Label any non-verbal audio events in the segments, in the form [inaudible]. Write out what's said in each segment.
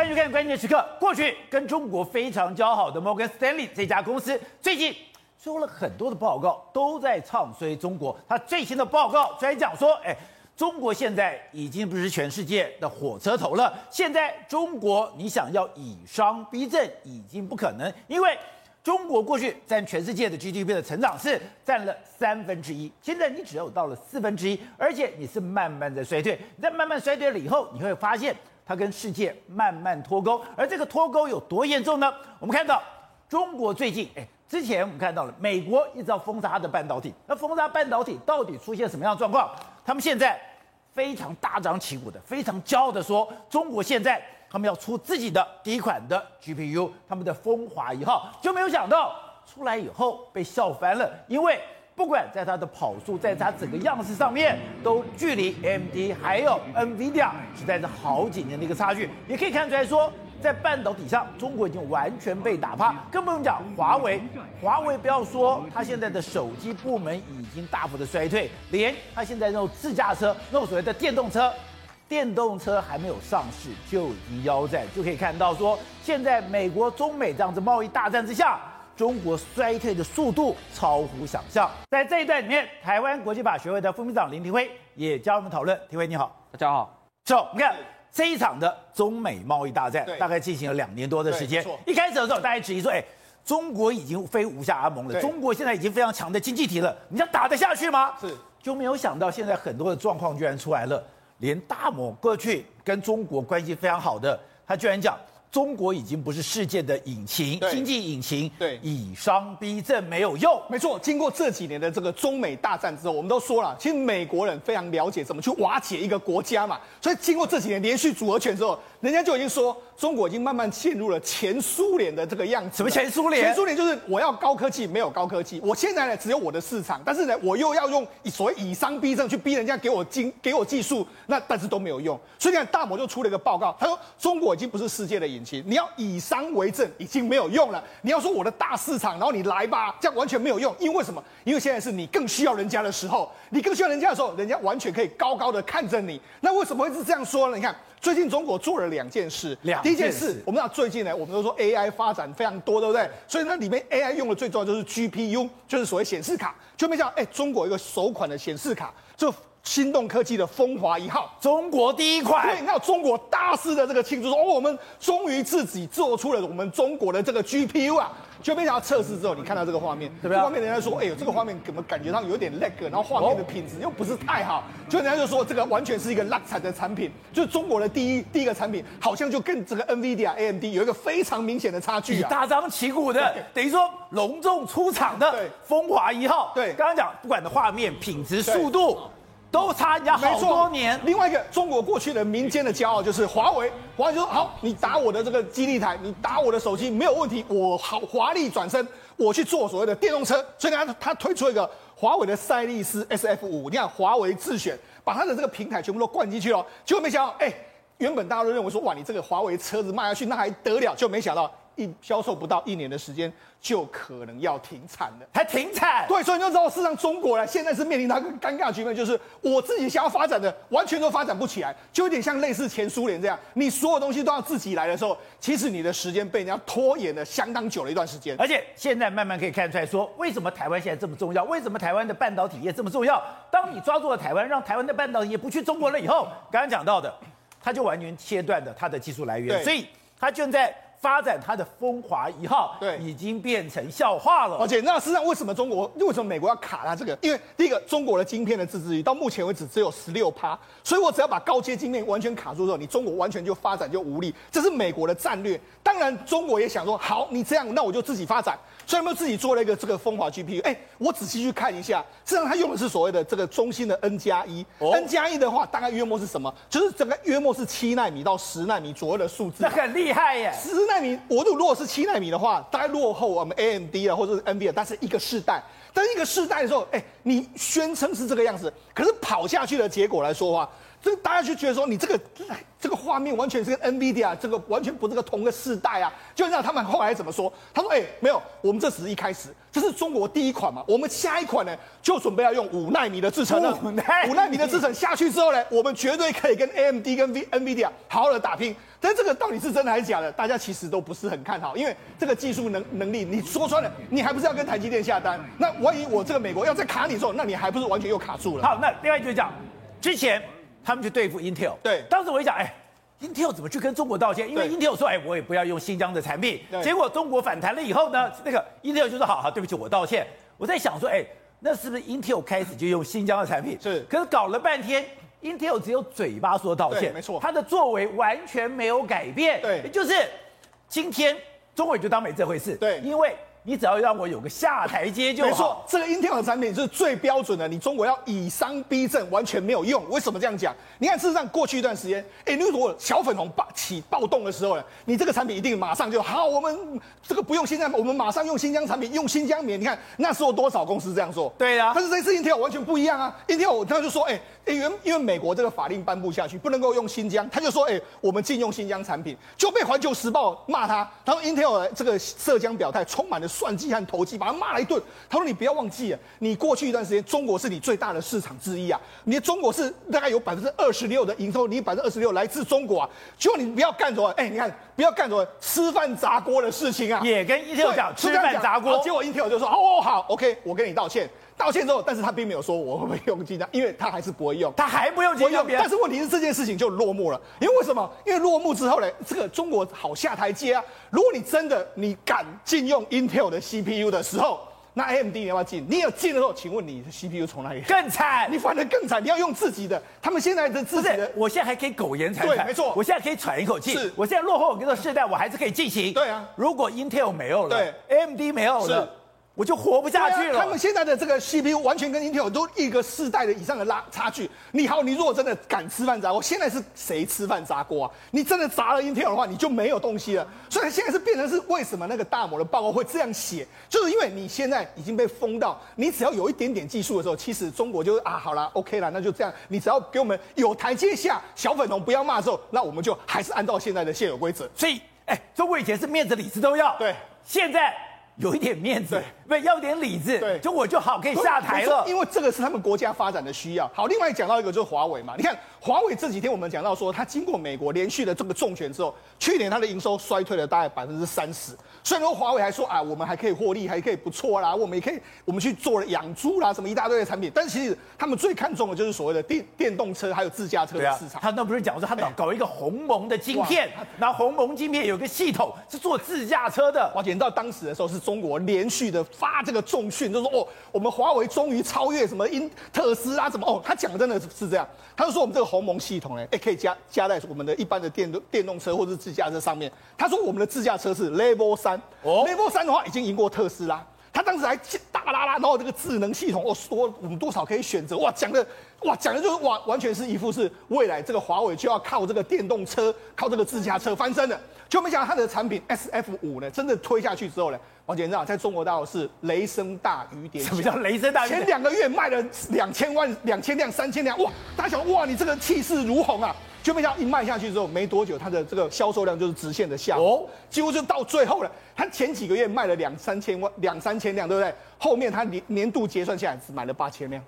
欢迎收看关键时刻。过去跟中国非常交好的摩根斯丹利这家公司，最近出了很多的报告，都在唱衰中国。他最新的报告居然讲说，哎，中国现在已经不是全世界的火车头了。现在中国你想要以商逼政，已经不可能，因为中国过去占全世界的 GDP 的成长是占了三分之一，现在你只有到了四分之一，而且你是慢慢的衰退。你在慢慢衰退了以后，你会发现。它跟世界慢慢脱钩，而这个脱钩有多严重呢？我们看到中国最近，哎，之前我们看到了美国一直要封杀它的半导体，那封杀半导体到底出现什么样的状况？他们现在非常大张旗鼓的，非常骄傲的说，中国现在他们要出自己的第一款的 GPU，他们的风华一号，就没有想到出来以后被笑翻了，因为。不管在它的跑速，在它整个样式上面，都距离 AMD 还有 NVIDIA 实在是好几年的一个差距。也可以看出来说，在半导体上，中国已经完全被打趴。更不用讲华为，华为不要说它现在的手机部门已经大幅的衰退，连它现在那种自驾车，那种所谓的电动车，电动车还没有上市就已经腰斩，就可以看到说，现在美国、中美这样子贸易大战之下。中国衰退的速度超乎想象。在这一段里面，台湾国际法学会的副秘书长林廷辉也加入我们讨论。廷辉你好，大家好。走，你看这一场的中美贸易大战，大概进行了两年多的时间。一开始的时候，大家质疑说，哎，中国已经非无下阿蒙了，中国现在已经非常强的经济体了，你要打得下去吗？是，就没有想到现在很多的状况居然出来了，连大摩过去跟中国关系非常好的，他居然讲。中国已经不是世界的引擎，经济引擎，对，以商逼政没有用。没错，经过这几年的这个中美大战之后，我们都说了，其实美国人非常了解怎么去瓦解一个国家嘛。所以经过这几年连续组合拳之后，人家就已经说。中国已经慢慢陷入了前苏联的这个样子。什么前苏联？前苏联就是我要高科技，没有高科技。我现在呢，只有我的市场，但是呢，我又要用所谓以商逼政去逼人家给我经给我技术，那但是都没有用。所以你看，大摩就出了一个报告，他说中国已经不是世界的引擎，你要以商为政已经没有用了。你要说我的大市场，然后你来吧，这样完全没有用。因为什么？因为现在是你更需要人家的时候，你更需要人家的时候，人家完全可以高高的看着你。那为什么会是这样说呢？你看。最近中国做了两件事，两第一件事，我们知道最近呢，我们都说 AI 发展非常多，对不对？所以那里面 AI 用的最重要就是 GPU，就是所谓显示卡。就没想到，哎，中国一个首款的显示卡，就心动科技的风华一号，中国第一款。对，你看中国大肆的这个庆祝说，哦，我们终于自己做出了我们中国的这个 GPU 啊。就没想到测试之后，你看到这个画面，对不对？画面人家说，哎呦，这个画面怎么感觉上有点 lag，然后画面的品质又不是太好，就人家就说这个完全是一个烂产的产品，就是中国的第一第一个产品，好像就跟这个 NVIDIA、AMD 有一个非常明显的差距啊，大张旗鼓的，等于说隆重出场的风华一号，对，刚刚讲不管的画面品质、速度。都差人家好多年。另外一个，中国过去的民间的骄傲就是华为。华为就说：“好，你打我的这个基地台，你打我的手机没有问题，我好华丽转身，我去做所谓的电动车。”所以他，他推出一个华为的赛力斯 SF 五，你看华为自选，把他的这个平台全部都灌进去了。结果没想到，哎，原本大家都认为说，哇，你这个华为车子卖下去那还得了？就没想到。一销售不到一年的时间，就可能要停产了，还停产？对，所以你就知道，事实上中国呢，现在是面临到一个尴尬局面，就是我自己想要发展的，完全都发展不起来，就有点像类似前苏联这样，你所有东西都要自己来的时候，其实你的时间被人家拖延了相当久的一段时间。而且现在慢慢可以看出来说，为什么台湾现在这么重要？为什么台湾的半导体业这么重要？当你抓住了台湾，让台湾的半导体业不去中国了以后，刚刚讲到的，它就完全切断了它的技术来源，所以它就在。发展它的风华一号，对，已经变成笑话了。而且，那实际上为什么中国，为什么美国要卡它这个？因为第一个，中国的晶片的自制率到目前为止只有十六趴，所以我只要把高阶晶片完全卡住之后，你中国完全就发展就无力。这是美国的战略。当然，中国也想说，好，你这样，那我就自己发展。所以，他们自己做了一个这个风华 GPU。哎，我仔细去看一下，实际上它用的是所谓的这个中心的 N 加一。N 加一的话，大概约莫是什么？就是整个约莫是七纳米到十纳米左右的数字。那很厉害耶！十纳米，我如果是七纳米的话，大概落后我们 AMD 啊，或者是 NVIDIA，但是一个世代。但是一个世代的时候，哎，你宣称是这个样子，可是跑下去的结果来说的话。这大家就觉得说，你这个这个画面完全是跟 NVIDIA 这个完全不是个同个世代啊！就让他们后来怎么说？他说：“哎、欸，没有，我们这只是一开始，这是中国第一款嘛，我们下一款呢就准备要用五纳米的制程了。五纳米的制程下去之后呢，我们绝对可以跟 AMD 跟 V NVIDIA 好好的打拼。但这个到底是真的还是假的？大家其实都不是很看好，因为这个技术能能力，你说穿了，你还不是要跟台积电下单？那万一我这个美国要再卡你之后，那你还不是完全又卡住了？好，那另外就讲之前。他们去对付 Intel，对，当时我一想，哎，Intel 怎么去跟中国道歉？因为 Intel 说，哎，我也不要用新疆的产品。结果中国反弹了以后呢，那个 Intel 就说，好好，对不起，我道歉。我在想说，哎，那是不是 Intel 开始就用新疆的产品？是。可是搞了半天，Intel 只有嘴巴说道歉，没错，他的作为完全没有改变。对，就是今天中国也就当没这回事。对，因为。你只要让我有个下台阶就好。没错，这个 Intel 的产品是最标准的。你中国要以商逼政，完全没有用。为什么这样讲？你看，事实上过去一段时间，哎，如果小粉红暴起暴动的时候呢，你这个产品一定马上就好。我们这个不用新疆，我们马上用新疆产品，用新疆棉。你看那时候多少公司这样做？对呀、啊。但是这次 Intel 完全不一样啊！Intel 他就说，哎，因为因为美国这个法令颁布下去，不能够用新疆，他就说，哎，我们禁用新疆产品，就被环球时报骂他。他说 Intel 这个涉疆表态充满了算计和投机。把他骂了一顿。他说：“你不要忘记啊，你过去一段时间，中国是你最大的市场之一啊。你的中国是大概有百分之二十六的营收，你百分之二十六来自中国啊。就你不要干什么？哎，你看，不要干什么吃饭砸锅的事情啊。也跟 Intel 讲吃饭砸锅。结果 Intel 就说：哦，好，OK，我跟你道歉。道歉之后，但是他并没有说我会不会用金价，因为他还是不会用，他还不用金价。但是问题是这件事情就落幕了，因为为什么？因为落幕之后呢，这个中国好下台阶啊。如果你真的你敢禁用 Intel 的 CPU 的时候。”那 AMD 你要不要进？你有进的时候，请问你的 CPU 从哪里？更惨，你反而更惨，你要用自己的。他们现在的自己的，我现在还可以苟延残喘，对，没错，我现在可以喘一口气。是，我现在落后我这个世代，我还是可以进行。对啊，如果 Intel 没有了，对，AMD 没有了。我就活不下去了。啊、他们现在的这个 CPU 完全跟 Intel 都一个世代的以上的拉差距。你好，你如果真的敢吃饭砸锅，现在是谁吃饭砸锅啊？你真的砸了 Intel 的话，你就没有东西了。所以现在是变成是为什么那个大摩的报告会这样写？就是因为你现在已经被封到，你只要有一点点技术的时候，其实中国就是啊，好啦，OK 啦，那就这样。你只要给我们有台阶下，小粉红不要骂之后，那我们就还是按照现在的现有规则。所以，哎，中国以前是面子里子都要，对，现在。有一点面子，对，不要点理智，对，就我就好可以下台了，因为这个是他们国家发展的需要。好，另外讲到一个就是华为嘛，你看华为这几天我们讲到说，它经过美国连续的这个重拳之后，去年它的营收衰退了大概百分之三十。虽然说华为还说啊，我们还可以获利，还可以不错啦，我们也可以，我们去做了养猪啦，什么一大堆的产品，但是其实他们最看重的就是所谓的电电动车还有自驾车的市场。啊、他那不是讲说他搞搞一个鸿蒙的晶片，然后鸿蒙晶片有个系统是做自驾车的。而且到当时的时候，是中国连续的发这个重讯，就是说哦，我们华为终于超越什么英特斯拉，什么哦，他讲的真的是这样。他就说我们这个鸿蒙系统呢，哎，可以加加在我们的一般的电动电动车或者是自驾车上面。他说我们的自驾车是 Level 三。哦，Level 三的话已经赢过特斯拉，他当时还大啦啦，然后这个智能系统哦，说我们多少可以选择，哇，讲的哇，讲的就是哇，完全是一副是未来这个华为就要靠这个电动车，靠这个自驾车翻身的，就没想到他的产品 SF 五呢，真的推下去之后呢，王姐你知道，在中国大陆是雷声大雨点小，什么叫雷声大雨点？前两个月卖了两千万、两千辆、三千辆，哇，大家想哇，你这个气势如虹啊！就没想到一卖下去之后，没多久它的这个销售量就是直线的下滑，哦，几乎就到最后了。它前几个月卖了两三千万、两三千辆，对不对？后面它年年度结算下来只买了八千辆。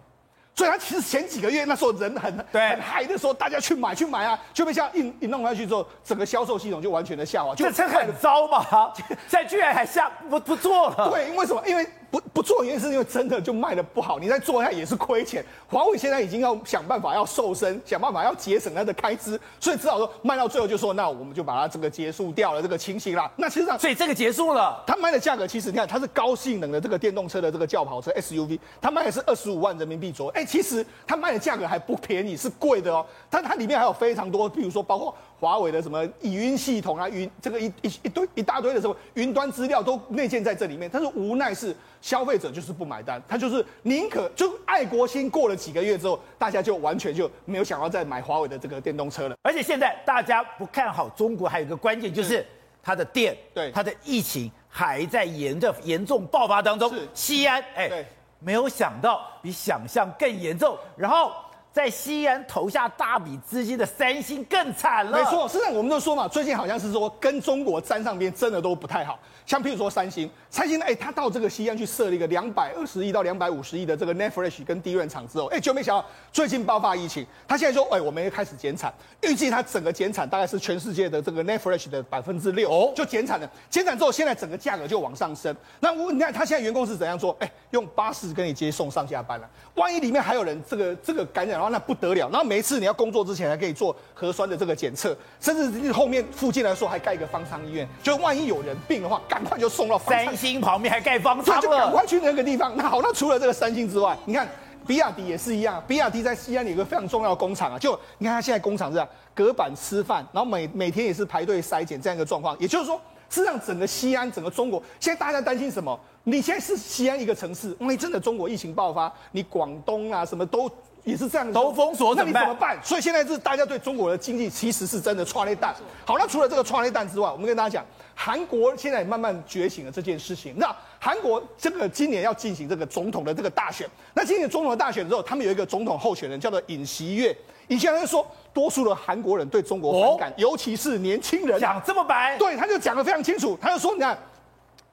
所以它其实前几个月那时候人很对很嗨的时候，大家去买去买啊，就被像一一弄下去之后，整个销售系统就完全的下滑。这车很糟嘛，[laughs] 现在居然还下不不做了。对，因为什么？因为。不不做原因是因为真的就卖的不好，你再做一下也是亏钱。华为现在已经要想办法要瘦身，想办法要节省它的开支，所以只好说卖到最后就说那我们就把它这个结束掉了这个情形啦。那其实上，所以这个结束了，它卖的价格其实你看它是高性能的这个电动车的这个轿跑车 SUV，它卖的是二十五万人民币左右。哎，其实它卖的价格还不便宜，是贵的哦。但它里面还有非常多，比如说包括。华为的什么语音系统啊，云这个一一一堆一大堆的什么云端资料都内建在这里面，但是无奈是消费者就是不买单，他就是宁可就爱国心过了几个月之后，大家就完全就没有想要再买华为的这个电动车了。而且现在大家不看好中国，还有一个关键就是它的电，对它的疫情还在严的严重爆发当中。是西安，哎，对，没有想到比想象更严重，然后。在西安投下大笔资金的三星更惨了。没错，实际上我们都说嘛，最近好像是说跟中国沾上边，真的都不太好。像譬如说三星，三星呢，哎，他到这个西安去设了一个两百二十亿到两百五十亿的这个 NAND Flash 跟 DRAM 厂之后，哎，就没想到最近爆发疫情，他现在说，哎，我们要开始减产，预计他整个减产大概是全世界的这个 NAND Flash 的百分之六，哦，就减产了。减产之后，现在整个价格就往上升。那我你看他现在员工是怎样做？哎，用巴士跟你接送上下班了。万一里面还有人这个这个感染的话，那不得了。然后每一次你要工作之前还可以做核酸的这个检测，甚至后面附近来说还盖一个方舱医院，就万一有人病的话，赶快就送到。三星旁边还盖方舱，就赶快去那个地方。那好，那除了这个三星之外，你看比亚迪也是一样。比亚迪在西安有一个非常重要的工厂啊，就你看它现在工厂是这样隔板吃饭，然后每每天也是排队筛检这样一个状况。也就是说，事实上整个西安、整个中国，现在大家担心什么？你现在是西安一个城市，因为真的中国疫情爆发，你广东啊什么都。也是这样的，都封锁，那你怎么办？所以现在是大家对中国的经济其实是真的剉咧等。好，那除了这个剉咧等之外，我们跟大家讲，韩国现在也慢慢觉醒了这件事情。那韩国这个今年要进行这个总统的这个大选，那今年总统的大选之后，他们有一个总统候选人叫做尹锡悦。尹锡悦就说，多数的韩国人对中国反感，哦、尤其是年轻人。讲这么白？对，他就讲的非常清楚，他就说，你看。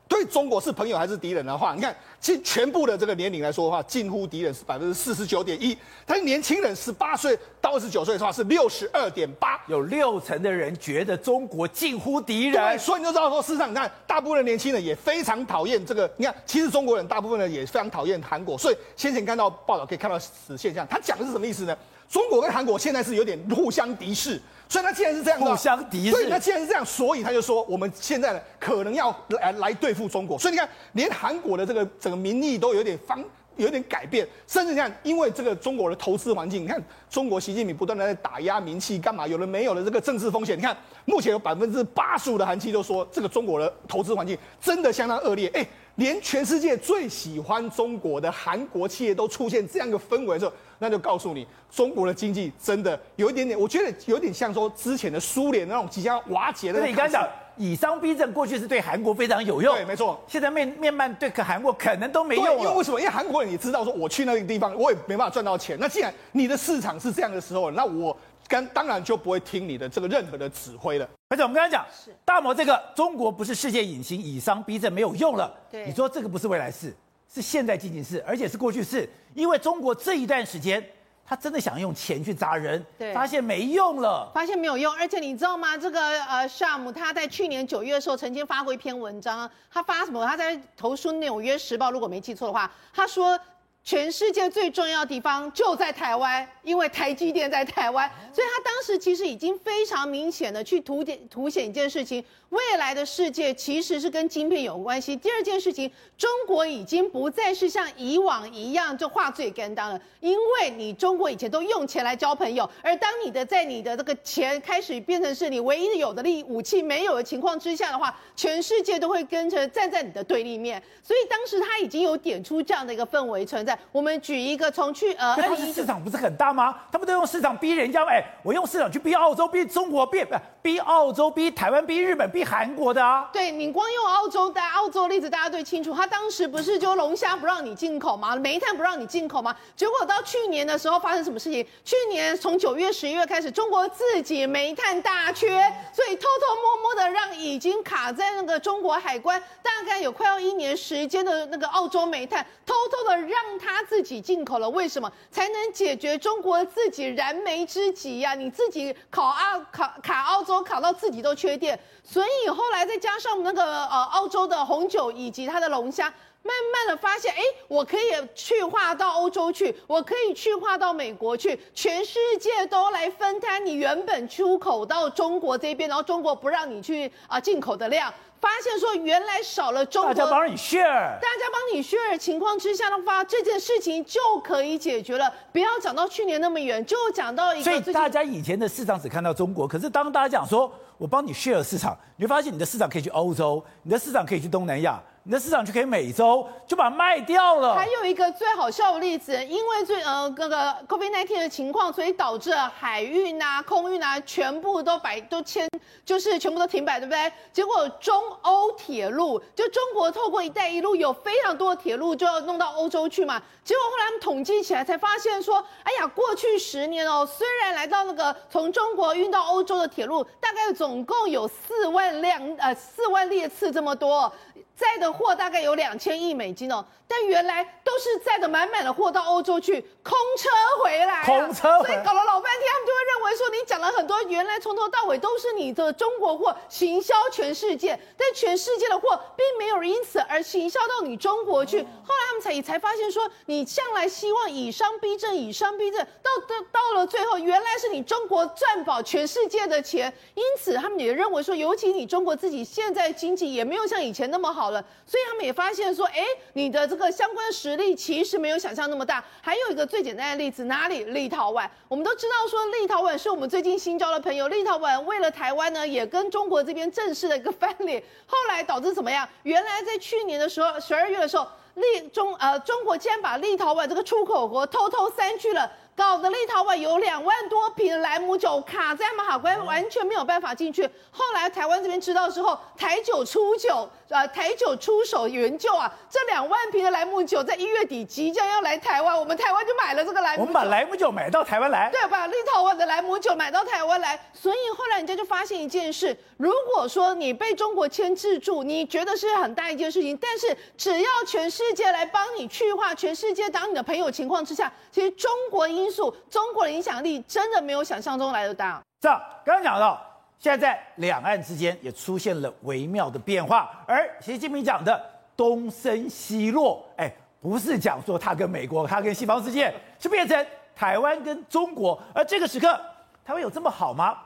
对中国是朋友还是敌人的话，你看，其全部的这个年龄来说的话，近乎敌人是百分之四十九点一，但是年轻人十八岁到二十九岁的话是六十二点八，有六成的人觉得中国近乎敌人。对，所以你就知道说，事实上你看，大部分的年轻人也非常讨厌这个。你看，其实中国人大部分人也非常讨厌韩国，所以先前看到报道可以看到此现象。他讲的是什么意思呢？中国跟韩国现在是有点互相敌视。所以他既然是这样，互相敌视。对，那既然是这样，所以他就说，我们现在呢，可能要来来对付中国。所以你看，连韩国的这个整个民意都有点方，有点改变。甚至你看，因为这个中国的投资环境，你看中国习近平不断的在打压民企，干嘛？有了没有了这个政治风险？你看，目前有百分之八十五的韩企都说，这个中国的投资环境真的相当恶劣。哎。连全世界最喜欢中国的韩国企业都出现这样一个氛围的时候，那就告诉你，中国的经济真的有一点点，我觉得有点像说之前的苏联那种即将瓦解的。那你刚才讲以商逼政，过去是对韩国非常有用，对，没错。现在面面慢对可韩国可能都没用了。因为为什么？因为韩国人也知道说，我去那个地方，我也没办法赚到钱。那既然你的市场是这样的时候，那我。跟当然就不会听你的这个任何的指挥了。而且我们刚才讲，大摩这个中国不是世界隐形，以商逼政没有用了。对，你说这个不是未来式，是现在进行式，而且是过去式。因为中国这一段时间，他真的想用钱去砸人，对，发现没用了，发现没有用。而且你知道吗？这个呃，夏姆他在去年九月的时候曾经发过一篇文章，他发什么？他在投书《纽约时报》，如果没记错的话，他说。全世界最重要的地方就在台湾，因为台积电在台湾，所以他当时其实已经非常明显的去凸点凸显一件事情：未来的世界其实是跟晶片有关系。第二件事情，中国已经不再是像以往一样就画最跟当了，因为你中国以前都用钱来交朋友，而当你的在你的这个钱开始变成是你唯一有的利武器没有的情况之下的话，全世界都会跟着站在你的对立面。所以当时他已经有点出这样的一个氛围存在。我们举一个从去呃，他市场不是很大吗？他们都用市场逼人家，哎，我用市场去逼澳洲、逼中国、逼逼澳洲、逼台湾、逼日本、逼韩国的啊。对，你光用澳洲的澳洲例子，大家最清楚。他当时不是就龙虾不让你进口吗？煤炭不让你进口吗？结果到去年的时候发生什么事情？去年从九月、十一月开始，中国自己煤炭大缺，所以偷偷摸摸的让已经卡在那个中国海关大概有快要一年时间的那个澳洲煤炭，偷偷的让他。自己进口了，为什么才能解决中国自己燃眉之急呀、你自己考澳考卡澳洲考到自己都缺电，所以后来再加上那个呃澳洲的红酒以及它的龙虾，慢慢的发现，哎，我可以去化到欧洲去，我可以去化到美国去，全世界都来分摊你原本出口到中国这边，然后中国不让你去啊、进口的量。发现说原来少了中国，大家帮你 share，大家帮你 share 情况之下的话，这件事情就可以解决了。不要讲到去年那么远，就讲到一个。所以大家以前的市场只看到中国，可是当大家讲说我帮你 share 市场，你会发现你的市场可以去欧洲，你的市场可以去东南亚。你的市场就可以每周就把它卖掉了。还有一个最好笑的例子，因为最呃那个 COVID nineteen 的情况，所以导致海运啊、空运啊全部都摆都迁，就是全部都停摆，对不对？结果中欧铁路就中国透过“一带一路”有非常多的铁路就要弄到欧洲去嘛。结果后来他们统计起来才发现说，哎呀，过去十年哦，虽然来到那个从中国运到欧洲的铁路，大概总共有四万辆呃四万列次这么多。载的货大概有两千亿美金哦，但原来都是载的满满的货到欧洲去，空车回来，空车，所以搞了老半天，他们就会认为说你讲了很多，原来从头到尾都是你的中国货行销全世界，但全世界的货并没有因此而行销到你中国去。后来他们才也才发现说，你向来希望以商逼政，以商逼政，到到到了最后，原来是你中国赚饱全世界的钱，因此他们也认为说，尤其你中国自己现在经济也没有像以前那么好。了，所以他们也发现说，哎，你的这个相关实力其实没有想象那么大。还有一个最简单的例子，哪里？立陶宛。我们都知道说，立陶宛是我们最近新交的朋友。立陶宛为了台湾呢，也跟中国这边正式的一个翻脸，后来导致怎么样？原来在去年的时候，十二月的时候，立中呃中国竟然把立陶宛这个出口国偷偷删去了。搞得立陶宛有两万多瓶莱姆酒卡在马海关，完全没有办法进去。后来台湾这边知道之后，台酒出酒，呃，台酒出手援救啊！这两万瓶的莱姆酒在一月底即将要来台湾，我们台湾就买了这个莱姆酒。我们把莱姆酒买到台湾来。对，把立陶宛的莱姆酒买到台湾来。所以后来人家就发现一件事：如果说你被中国牵制住，你觉得是很大一件事情，但是只要全世界来帮你去化，全世界当你的朋友情况之下，其实中国因中国的影响力真的没有想象中来的大。这样，刚刚讲到，现在两岸之间也出现了微妙的变化，而习近平讲的东升西落，哎，不是讲说他跟美国，他跟西方世界，是变成台湾跟中国。而这个时刻，台湾有这么好吗？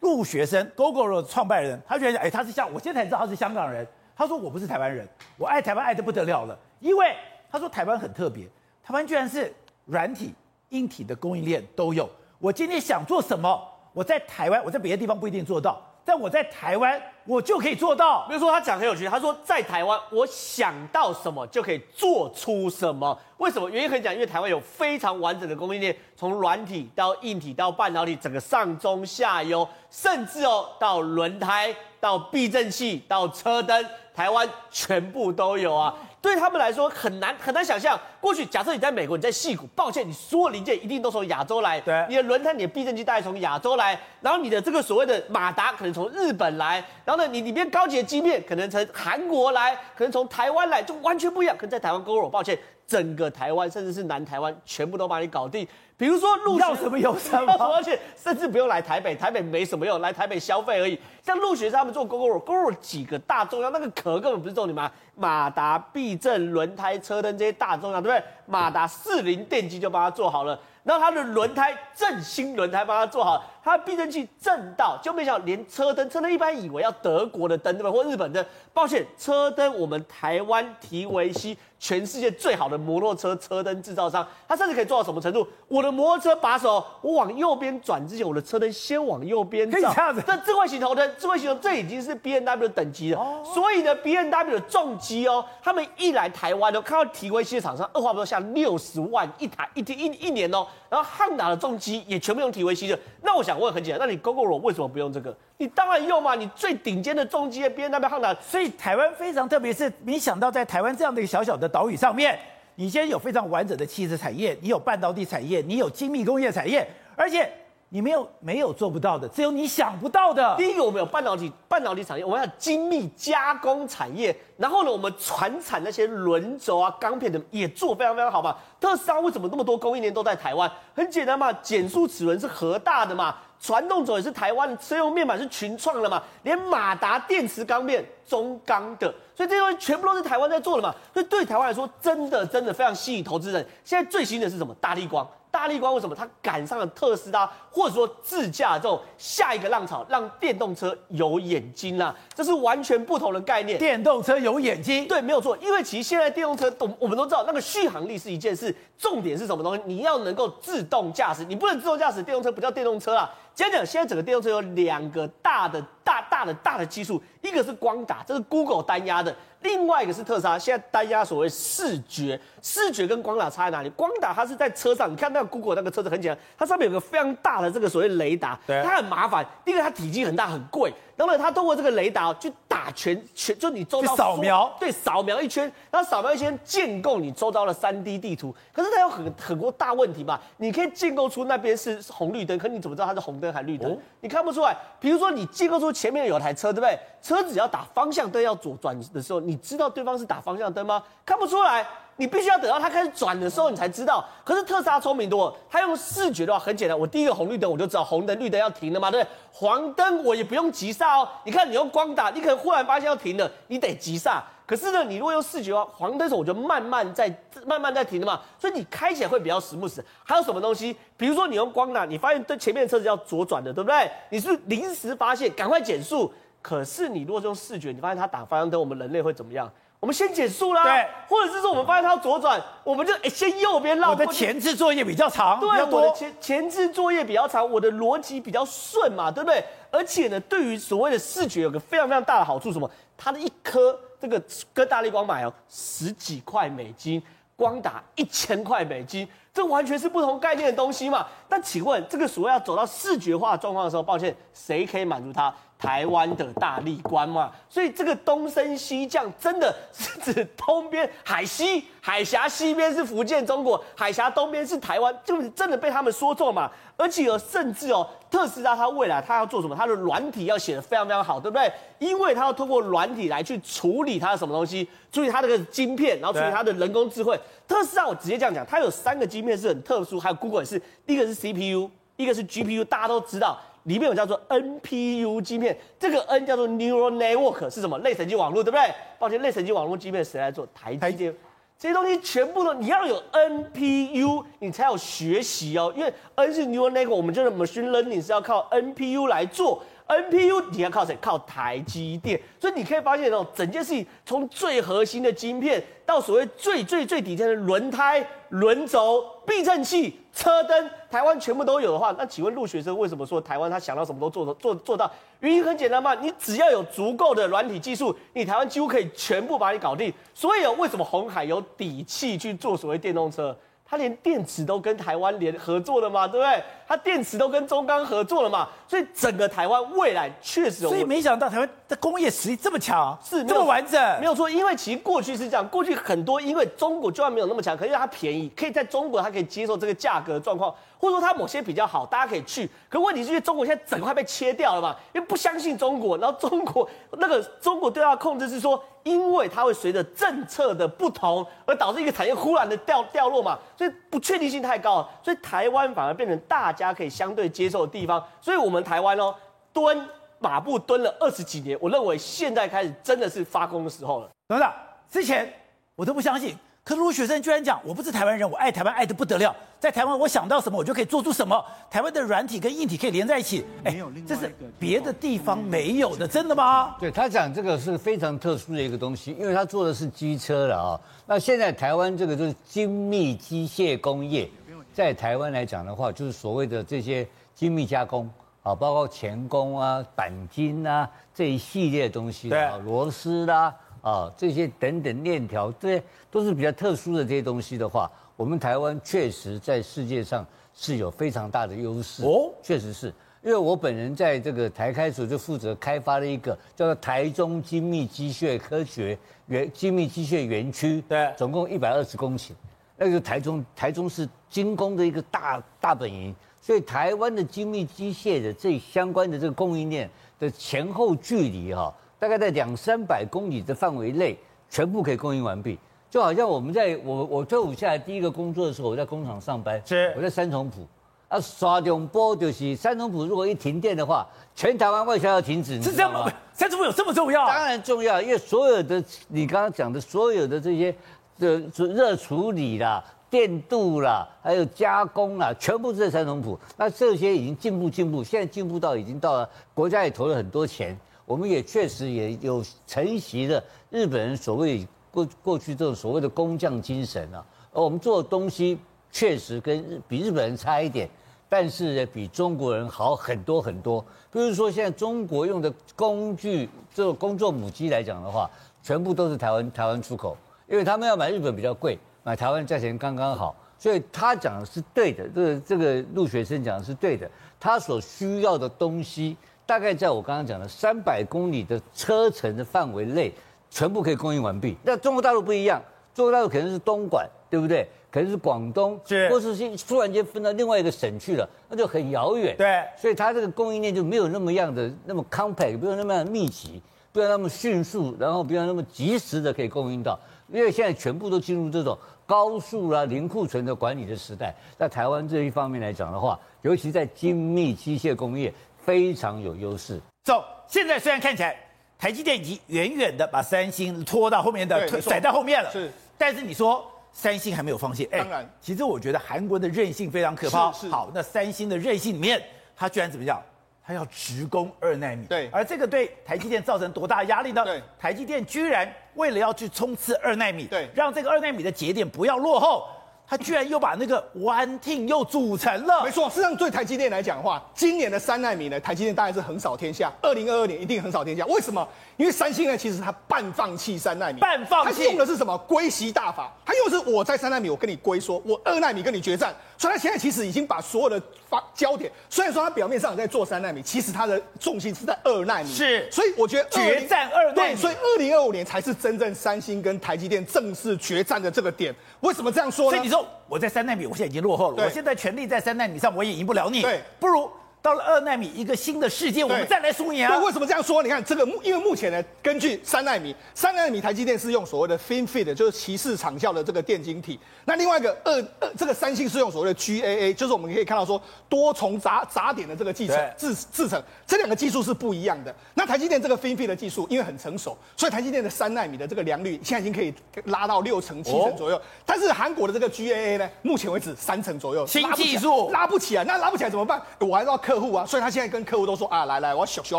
陆学生，Gogoro 的创办人，他觉得，哎，他是香，我现在才知道他是香港人。他说我不是台湾人，我爱台湾爱得不得了了，因为他说台湾很特别，台湾居然是软体。硬体的供应链都有。我今天想做什么，我在台湾，我在别的地方不一定做到，但我在台湾，我就可以做到。比如说，他讲很有趣，他说在台湾，我想到什么就可以做出什么。为什么？原因很简单，因为台湾有非常完整的供应链，从软体到硬体到半导体，整个上中下游，甚至哦到轮胎、到避震器、到车灯，台湾全部都有啊。对他们来说很难很难想象，过去假设你在美国，你在戏谷，抱歉，你所有零件一定都从亚洲来，对，你的轮胎、你的避震器大概从亚洲来，然后你的这个所谓的马达可能从日本来，然后呢，你里面高级的机面可能从韩国来，可能从台湾来，就完全不一样。可能在台湾，Gogoro，抱歉，整个台湾甚至是南台湾全部都把你搞定。比如说陆要什么有什么，而且甚至不用来台北，台北没什么用，来台北消费而已。像陆学他们做 Gogoro，Gogoro 几个大重要，那个壳根本不是重点嘛，马达、避震、轮胎、车灯这些大重要，对不对？马达四零电机就帮他做好了，然后他的轮胎正新轮胎帮他做好。它的避震器震到，就没想到连车灯，车灯一般以为要德国的灯对吧，或日本灯，抱歉，车灯我们台湾提维西，全世界最好的摩托车车灯制造商，它甚至可以做到什么程度？我的摩托车把手，我往右边转之前，我的车灯先往右边照。可以这样子。这智慧型头灯，智慧型头，这已经是 B N W 等级了。哦。所以呢，B N W 的重机哦，他们一来台湾都看到提维西的厂商，二话不说下六十万一台一天一一年哦，然后汉达的重机也全部用提维西的，那我想。我也很简单，那你 g o g o 为什么不用这个？你当然用嘛，你最顶尖的重机的 BMW、Honda，所以台湾非常特别，是你想到在台湾这样的一个小小的岛屿上面，你现在有非常完整的汽车产业，你有半导体产业，你有精密工业产业，而且。你没有没有做不到的，只有你想不到的。第一个，我们有半导体半导体产业，我们要精密加工产业。然后呢，我们传产那些轮轴啊、钢片的也做非常非常好嘛。特斯拉为什么那么多供应链都在台湾？很简单嘛，减速齿轮是核大的嘛，传动轴也是台湾的，车用面板是群创的嘛，连马达电池钢片中钢的，所以这些东西全部都是台湾在做的嘛。所以对台湾来说，真的真的非常吸引投资人。现在最新的是什么？大立光。大力光为什么它赶上了特斯拉，或者说自驾这种下一个浪潮，让电动车有眼睛啦、啊？这是完全不同的概念。电动车有眼睛，对，没有错。因为其实现在电动车，我我们都知道，那个续航力是一件事，重点是什么东西？你要能够自动驾驶，你不能自动驾驶，电动车不叫电动车啊。讲讲，现在整个电动车有两个大的、大大的、大的技术，一个是光达，这是 Google 单压的。另外一个是特斯拉，现在单押所谓视觉，视觉跟光打差在哪里？光打它是在车上，你看那个 Google 那个车子很简单，它上面有个非常大的这个所谓雷达，对它很麻烦。第一个它体积很大很贵，然后呢，它通过这个雷达去打全全，就你周遭扫描，对，扫描一圈，然后扫描一圈建构你周遭的三 D 地图。可是它有很很多大问题嘛，你可以建构出那边是红绿灯，可你怎么知道它是红灯还是绿灯？哦、你看不出来。比如说你建构出前面有台车，对不对？车子要打方向灯要左转的时候，你知道对方是打方向灯吗？看不出来，你必须要等到它开始转的时候，你才知道。可是特斯拉聪明多了，他用视觉的话很简单，我第一个红绿灯我就知道红灯绿灯要停了嘛，对不对？黄灯我也不用急刹哦。你看你用光打，你可能忽然发现要停了，你得急刹。可是呢，你如果用视觉的话，黄灯时候我就慢慢在慢慢在停了嘛，所以你开起来会比较 smooth。还有什么东西？比如说你用光打，你发现对前面的车子要左转的，对不对？你是不是临时发现，赶快减速？可是你如果是用视觉，你发现它打方向灯，我们人类会怎么样？我们先减速啦，对，或者是说我们发现它要左转，我们就哎先右边绕。我的前置作业比较长，对，我的前前置作业比较长，我的逻辑比较顺嘛，对不对？而且呢，对于所谓的视觉有个非常非常大的好处，什么？它的一颗这个跟大立光买哦，十几块美金，光打一千块美金，这完全是不同概念的东西嘛。但请问，这个所谓要走到视觉化状况的时候，抱歉，谁可以满足它？台湾的大立光嘛，所以这个东升西降，真的是指东边海西 [laughs] 海峡西边是福建中国，海峡东边是台湾，就是真的被他们说中嘛。而且有甚至哦，特斯拉它未来它要做什么？它的软体要写得非常非常好，对不对？因为它要通过软体来去处理它的什么东西，处理它这个晶片，然后处理它的人工智慧。特斯拉我直接这样讲，它有三个晶片是很特殊，还有 Google 也是，一个是 CPU，一个是 GPU，大家都知道。里面有叫做 NPU 晶片，这个 N 叫做 Neural Network 是什么？类神经网络，对不对？抱歉，类神经网络晶片谁来做？台积电。这些东西全部都你要有 NPU，你才有学习哦。因为 N 是 Neural Network，我们就是 Machine Learning 是要靠 NPU 来做。NPU 你要靠谁？靠台积电。所以你可以发现哦，整件事情从最核心的晶片到所谓最最最底下的轮胎、轮轴、避震器。车灯，台湾全部都有的话，那请问陆学生为什么说台湾他想到什么都做做做到？原因很简单嘛，你只要有足够的软体技术，你台湾几乎可以全部把你搞定。所以哦，为什么红海有底气去做所谓电动车？他连电池都跟台湾联合作了嘛，对不对？他电池都跟中钢合作了嘛，所以整个台湾未来确实有。所以没想到台湾的工业实力这么强，是这么完整，没有错。因为其实过去是这样，过去很多因为中国就算没有那么强，可是它便宜，可以在中国它可以接受这个价格状况，或者说它某些比较好，大家可以去。可问题是因为中国现在整块被切掉了嘛，因为不相信中国，然后中国那个中国对它的控制是说。因为它会随着政策的不同而导致一个产业忽然的掉掉落嘛，所以不确定性太高了，所以台湾反而变成大家可以相对接受的地方。所以我们台湾哦，蹲马步蹲了二十几年，我认为现在开始真的是发功的时候了。等等，之前我都不相信。可是卢学生居然讲，我不是台湾人，我爱台湾爱的不得了，在台湾我想到什么，我就可以做出什么。台湾的软体跟硬体可以连在一起，哎，这是别的地方没有的，真的吗？对，他讲这个是非常特殊的一个东西，因为他做的是机车了啊。那现在台湾这个就是精密机械工业，在台湾来讲的话，就是所谓的这些精密加工啊，包括钳工啊、钣金啊这一系列的东西啊，螺丝啦。啊，这些等等链条，这些都是比较特殊的这些东西的话，我们台湾确实在世界上是有非常大的优势哦，确实是，因为我本人在这个台开所就负责开发了一个叫做台中精密机械科学园精密机械园区，对，总共一百二十公顷，那个台中台中是精工的一个大大本营，所以台湾的精密机械的这相关的这个供应链的前后距离哈。大概在两三百公里的范围内，全部可以供应完毕。就好像我们在我我退伍下来第一个工作的时候，我在工厂上班，是我在三重埔啊，刷电波就是三重埔，如果一停电的话，全台湾外销要停止，是这样吗？三重埔有这么重要？当然重要，因为所有的你刚刚讲的所有的这些的热处理啦、电镀啦，还有加工啦，全部是在三重埔。那这些已经进步进步，现在进步到已经到了国家也投了很多钱。我们也确实也有承袭了日本人所谓过过去这种所谓的工匠精神啊，而我们做的东西确实跟日比日本人差一点，但是呢比中国人好很多很多。比如说现在中国用的工具，这个工作母机来讲的话，全部都是台湾台湾出口，因为他们要买日本比较贵，买台湾价钱刚刚好，所以他讲的是对的，这个这个陆学生讲的是对的，他所需要的东西大概在我刚刚讲的三百公里的车程的范围内，全部可以供应完毕。那中国大陆不一样，中国大陆可能是东莞，对不对？可能是广东，是，或是突然间分到另外一个省去了，那就很遥远。对，所以它这个供应链就没有那么样的那么 compact，不用那么样的密集，不要那么迅速，然后不要那么及时的可以供应到。因为现在全部都进入这种高速啦、零库存的管理的时代，在台湾这一方面来讲的话，尤其在精密机械工业非常有优势。走，现在虽然看起来台积电已经远远的把三星拖到后面的甩在后面了，是，但是你说。三星还没有放弃，哎，当然，其实我觉得韩国的韧性非常可怕。是，是好，那三星的韧性里面，它居然怎么样？它要直攻二纳米。对，而这个对台积电造成多大压力呢？对，台积电居然为了要去冲刺二纳米，对，让这个二纳米的节点不要落后。他居然又把那个 One Team 又组成了，没错。实际上，对台积电来讲的话，今年的三纳米呢，台积电当然是横扫天下。二零二二年一定横扫天下。为什么？因为三星呢，其实它半放弃三纳米，半放弃，它用的是什么？归息大法。它用的是我在三纳米，我跟你归说，我二纳米跟你决战。所以它现在其实已经把所有的发焦点，虽然说它表面上在做三纳米，其实它的重心是在二纳米。是，所以我觉得决战二纳米。对，所以二零二五年才是真正三星跟台积电正式决战的这个点。为什么这样说呢？所以你说我在三纳米，我现在已经落后了，我现在全力在三纳米上，我也赢不了你。对，不如。到了二纳米一个新的世界，我们再来输赢啊！为什么这样说？你看这个目，因为目前呢，根据三纳米，三纳米台积电是用所谓的 FinFET，就是鳍式场效的这个电晶体。那另外一个二二，这个三星是用所谓的 GAA，就是我们可以看到说多重杂杂点的这个技术制制成，这两个技术是不一样的。那台积电这个 FinFET 的技术因为很成熟，所以台积电的三纳米的这个良率现在已经可以拉到六成七成左右。哦、但是韩国的这个 GAA 呢，目前为止三成左右，新技术拉不起来，那拉不起来怎么办？我还是要客户啊，所以他现在。跟客户都说啊，来来，我要小小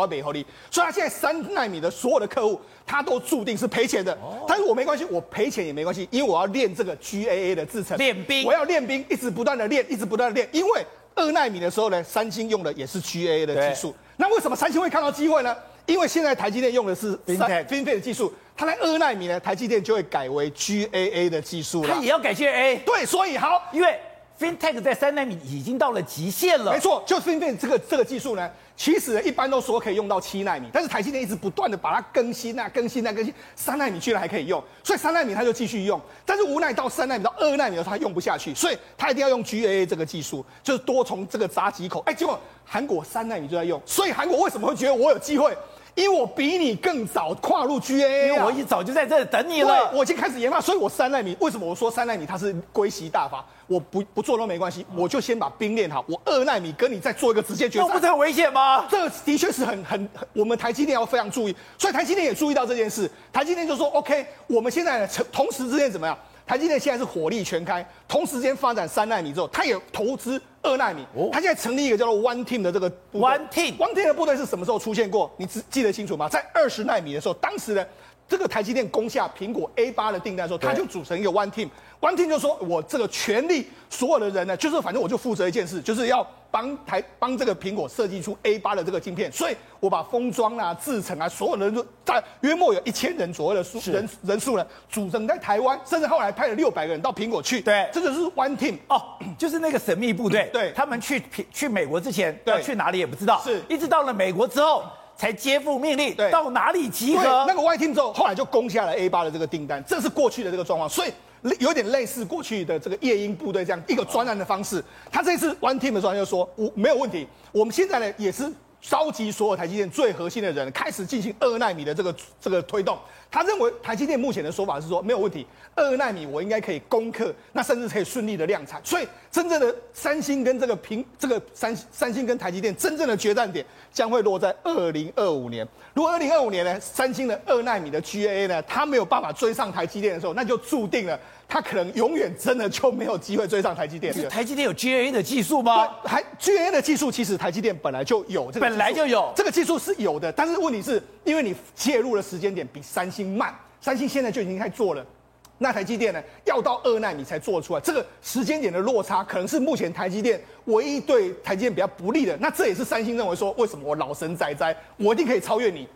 要美合力，所以他现在三纳米的所有的客户，他都注定是赔钱的。但是我没关系，我赔钱也没关系，因为我要练这个 GAA 的制程，练兵，我要练兵，一直不断的练，一直不断的练。因为二纳米的时候呢，三星用的也是 GAA 的技术。那为什么三星会看到机会呢？因为现在台积电用的是 f i n f e 的技术，它在二纳米呢，台积电就会改为 GAA 的技术了。它也要改 GAA？对，所以好，因为。FinTech 在三纳米已经到了极限了。没错，就 FinTech 这个这个技术呢，其实一般都说可以用到七纳米，但是台积电一直不断的把它更新啊、更新啊、更新，三纳米居然还可以用，所以三纳米它就继续用，但是无奈到三纳米到二纳米的时候它用不下去，所以它一定要用 GAA 这个技术，就是多重这个闸机口。哎，结果韩国三纳米就在用，所以韩国为什么会觉得我有机会？因为我比你更早跨入 GAA，因为我一早就在这里等你了。我已经开始研发，所以我三纳米为什么我说三纳米它是归息大法？我不不做都没关系，我就先把兵练好。我二纳米跟你再做一个直接决战，那不是很危险吗？这个的确是很很很，我们台积电要非常注意。所以台积电也注意到这件事，台积电就说 OK，我们现在呢，同时之间怎么样？台积电现在是火力全开，同时间发展三纳米之后，它也投资二纳米。哦，它现在成立一个叫做 One Team 的这个 One Team One Team 的部队是什么时候出现过？你记记得清楚吗？在二十纳米的时候，当时呢，这个台积电攻下苹果 A 八的订单的时候，他就组成一个 One Team。One Team 就说，我这个全力，所有的人呢，就是反正我就负责一件事，就是要帮台帮这个苹果设计出 A 八的这个晶片，所以我把封装啊、制成啊，所有人都在约莫有一千人左右的数人人数呢，组成在台湾，甚至后来派了六百个人到苹果去。对，这就是 One Team 哦，就是那个神秘部队。对，他们去去美国之前要去哪里也不知道，是。一直到了美国之后才接付命令，对，到哪里集合。那个 One Team 之后，后来就攻下了 A 八的这个订单，这是过去的这个状况，所以。有点类似过去的这个夜鹰部队这样一个专案的方式。他这次 One Team 的专案就说，我没有问题。我们现在呢也是召集所有台积电最核心的人，开始进行二纳米的这个这个推动。他认为台积电目前的说法是说没有问题，二纳米我应该可以攻克，那甚至可以顺利的量产。所以真正的三星跟这个平这个三三星跟台积电真正的决战点将会落在二零二五年。如果二零二五年呢，三星的二纳米的 GAA 呢，它没有办法追上台积电的时候，那就注定了。他可能永远真的就没有机会追上台积电。台积电有 GAA 的技术吗？还 GAA 的技术其实台积电本来就有这个，本来就有这个技术是有的，但是问题是因为你介入的时间点比三星慢，三星现在就已经开始做了，那台积电呢要到二纳米才做出来，这个时间点的落差可能是目前台积电唯一对台积电比较不利的。那这也是三星认为说，为什么我老神在在，我一定可以超越你。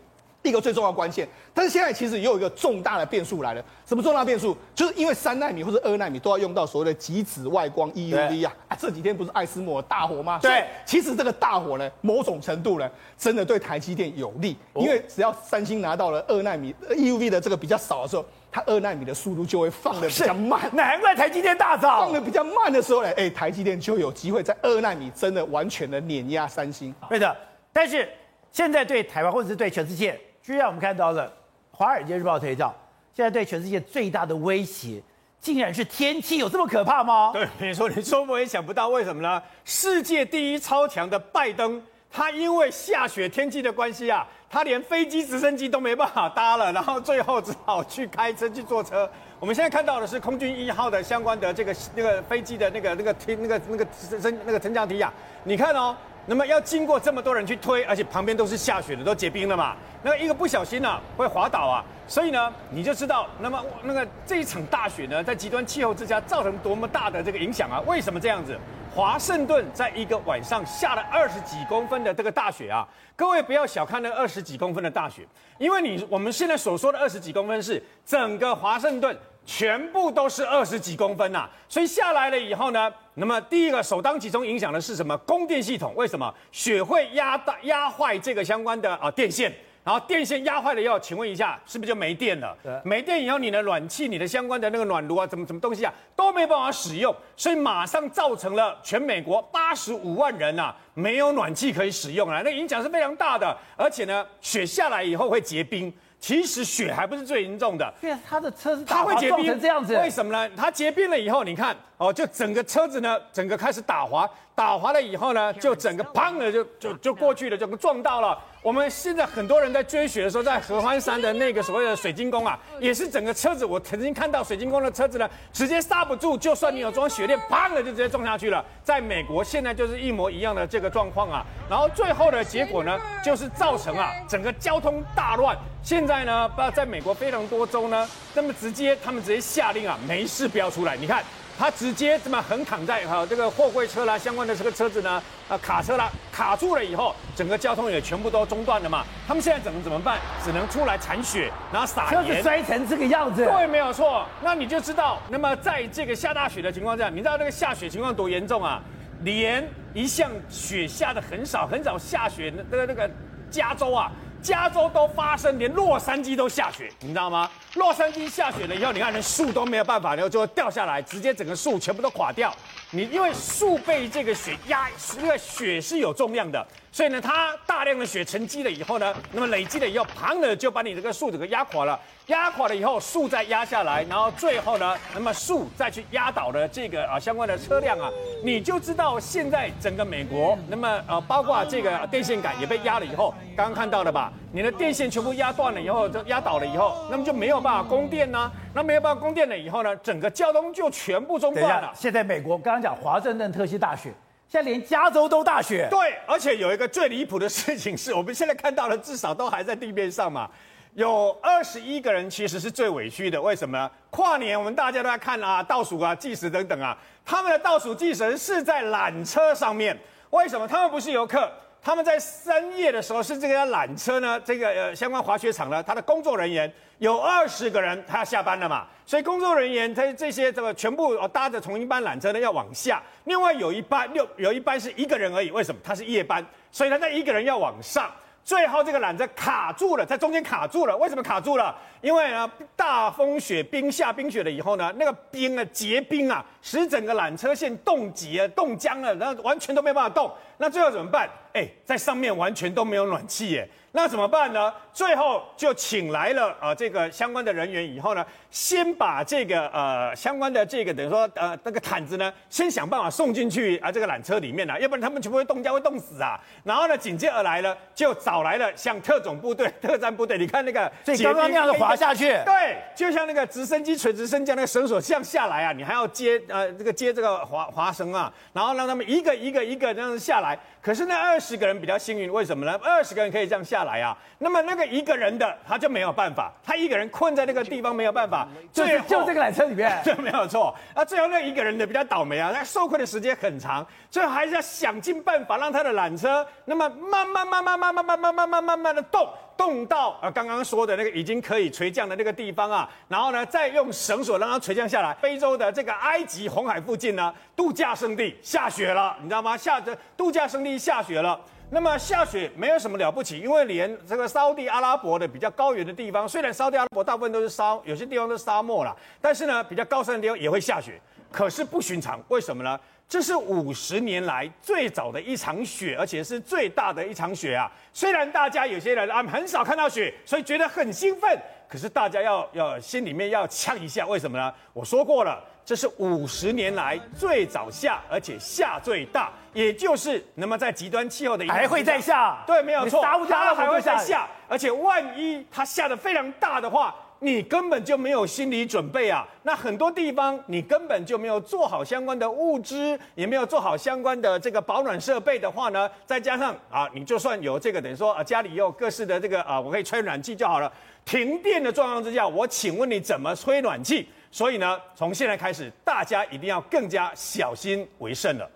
一个最重要关键，但是现在其实也有一个重大的变数来了。什么重大变数？就是因为三纳米或者二纳米都要用到所谓的极紫外光 EUV 啊啊！这几天不是艾斯摩大火吗？对，其实这个大火呢，某种程度呢，真的对台积电有利，因为只要三星拿到了二纳米 EUV 的这个比较少的时候，它二纳米的速度就会放的比较慢。难怪台积电大涨，放的比较慢的时候呢，哎，台积电就有机会在二纳米真的完全的碾压三星。对的，但是现在对台湾或者是对全世界。居然我们看到了《华尔街日报》推导，现在对全世界最大的威胁，竟然是天气，有这么可怕吗？对，没错，你说我也想不到，为什么呢？世界第一超强的拜登，他因为下雪天气的关系啊，他连飞机、直升机都没办法搭了，然后最后只好去开车去坐车。我们现在看到的是空军一号的相关的这个那个飞机的那个那个天那个那个升那个升降梯啊，你看哦。那么要经过这么多人去推，而且旁边都是下雪的，都结冰了嘛。那一个不小心呢、啊，会滑倒啊。所以呢，你就知道，那么那个这一场大雪呢，在极端气候之下造成多么大的这个影响啊？为什么这样子？华盛顿在一个晚上下了二十几公分的这个大雪啊！各位不要小看那二十几公分的大雪，因为你我们现在所说的二十几公分是整个华盛顿。全部都是二十几公分呐、啊，所以下来了以后呢，那么第一个首当其冲影响的是什么？供电系统。为什么？雪会压大压坏这个相关的啊电线，然后电线压坏了以后，请问一下，是不是就没电了？对没电以后，你的暖气、你的相关的那个暖炉啊，怎么什么东西啊，都没办法使用，所以马上造成了全美国八十五万人呐、啊、没有暖气可以使用啊，那影响是非常大的，而且呢，雪下来以后会结冰。其实雪还不是最严重的，对啊，他的车子它会结冰成这样子，为什么呢？它结冰了以后，你看哦，就整个车子呢，整个开始打滑，打滑了以后呢，就整个砰的就就就过去了，就撞到了。我们现在很多人在追雪的时候，在合欢山的那个所谓的水晶宫啊，也是整个车子，我曾经看到水晶宫的车子呢，直接刹不住，就算你有装雪链，砰的就直接撞下去了。在美国现在就是一模一样的这个状况啊，然后最后的结果呢，就是造成啊整个交通大乱。现在呢，不知道在美国非常多州呢，那么直接他们直接下令啊，没事不要出来。你看，他直接这么横躺在哈这个货柜车啦，相关的这个车子呢，啊卡车啦，卡住了以后，整个交通也全部都中断了嘛。他们现在怎么怎么办？只能出来铲雪，然后撒盐。车子摔成这个样子。对，没有错。那你就知道，那么在这个下大雪的情况下，你知道那个下雪情况多严重啊？连一向雪下的很少很少下雪那个那个加州啊。加州都发生，连洛杉矶都下雪，你知道吗？洛杉矶下雪了以后，你看连树都没有办法，然后就会掉下来，直接整个树全部都垮掉。你因为树被这个雪压，因为雪是有重量的，所以呢，它大量的雪沉积了以后呢，那么累积了以后，砰的就把你这个树整个压垮了。压垮了以后，树再压下来，然后最后呢，那么树再去压倒了这个啊相关的车辆啊，你就知道现在整个美国，那么呃包括这个电线杆也被压了以后，刚刚看到了吧？你的电线全部压断了以后，就压倒了以后，那么就没有办法供电呢、那没有办法供电了以后呢，整个交通就全部中断了。现在美国刚刚讲华盛顿特区大雪，现在连加州都大雪。对，而且有一个最离谱的事情是，我们现在看到的至少都还在地面上嘛。有二十一个人其实是最委屈的，为什么呢？跨年我们大家都在看啊，倒数啊，计时等等啊，他们的倒数计时是在缆车上面，为什么？他们不是游客，他们在深夜的时候是这个缆车呢，这个呃相关滑雪场呢，他的工作人员有二十个人，他要下班了嘛，所以工作人员他这些这个全部搭着同一班缆车呢要往下，另外有一班六有一班是一个人而已，为什么？他是夜班，所以他在一个人要往上。最后这个缆车卡住了，在中间卡住了。为什么卡住了？因为呢，大风雪冰下冰雪了以后呢，那个冰啊结冰啊，使整个缆车线冻结、冻僵了，然后完全都没办法动。那最后怎么办？哎，在上面完全都没有暖气耶。那怎么办呢？最后就请来了呃这个相关的人员以后呢，先把这个呃相关的这个等于说呃那个毯子呢，先想办法送进去啊这个缆车里面啊，要不然他们全部会冻僵，会冻死啊。然后呢，紧接而来呢，就找来了像特种部队、[laughs] 特战部队，你看那个，所以刚刚那样子滑下去，对，就像那个直升机垂直升降那个绳索这样下来啊，你还要接呃这个接这个滑滑绳啊，然后让他们一个一个一个这样子下来。可是那二十个人比较幸运，为什么呢？二十个人可以这样下来啊。那么那个一个人的他就没有办法，他一个人困在那个地方没有办法，就是就这个缆车里面，[laughs] 这，没有错。啊，最后那一个人的比较倒霉啊，那受困的时间很长，最后还是要想尽办法让他的缆车那么慢慢慢慢慢慢慢慢慢慢慢的动。冻到呃刚刚说的那个已经可以垂降的那个地方啊，然后呢再用绳索让它垂降下来。非洲的这个埃及红海附近呢，度假胜地下雪了，你知道吗？下着度假胜地下雪了。那么下雪没有什么了不起，因为连这个沙地阿拉伯的比较高原的地方，虽然沙地阿拉伯大部分都是沙，有些地方都是沙漠啦，但是呢比较高山的地方也会下雪，可是不寻常，为什么呢？这是五十年来最早的一场雪，而且是最大的一场雪啊！虽然大家有些人啊很少看到雪，所以觉得很兴奋，可是大家要要心里面要呛一下，为什么呢？我说过了。这是五十年来最早下，而且下最大，也就是那么在极端气候的还会再下，对，没有错，它还会再下，而且万一它下的非常大的话，你根本就没有心理准备啊。那很多地方你根本就没有做好相关的物资，也没有做好相关的这个保暖设备的话呢，再加上啊，你就算有这个等于说啊，家里有各式的这个啊，我可以吹暖气就好了。停电的状况之下，我请问你怎么吹暖气？所以呢，从现在开始，大家一定要更加小心为甚了。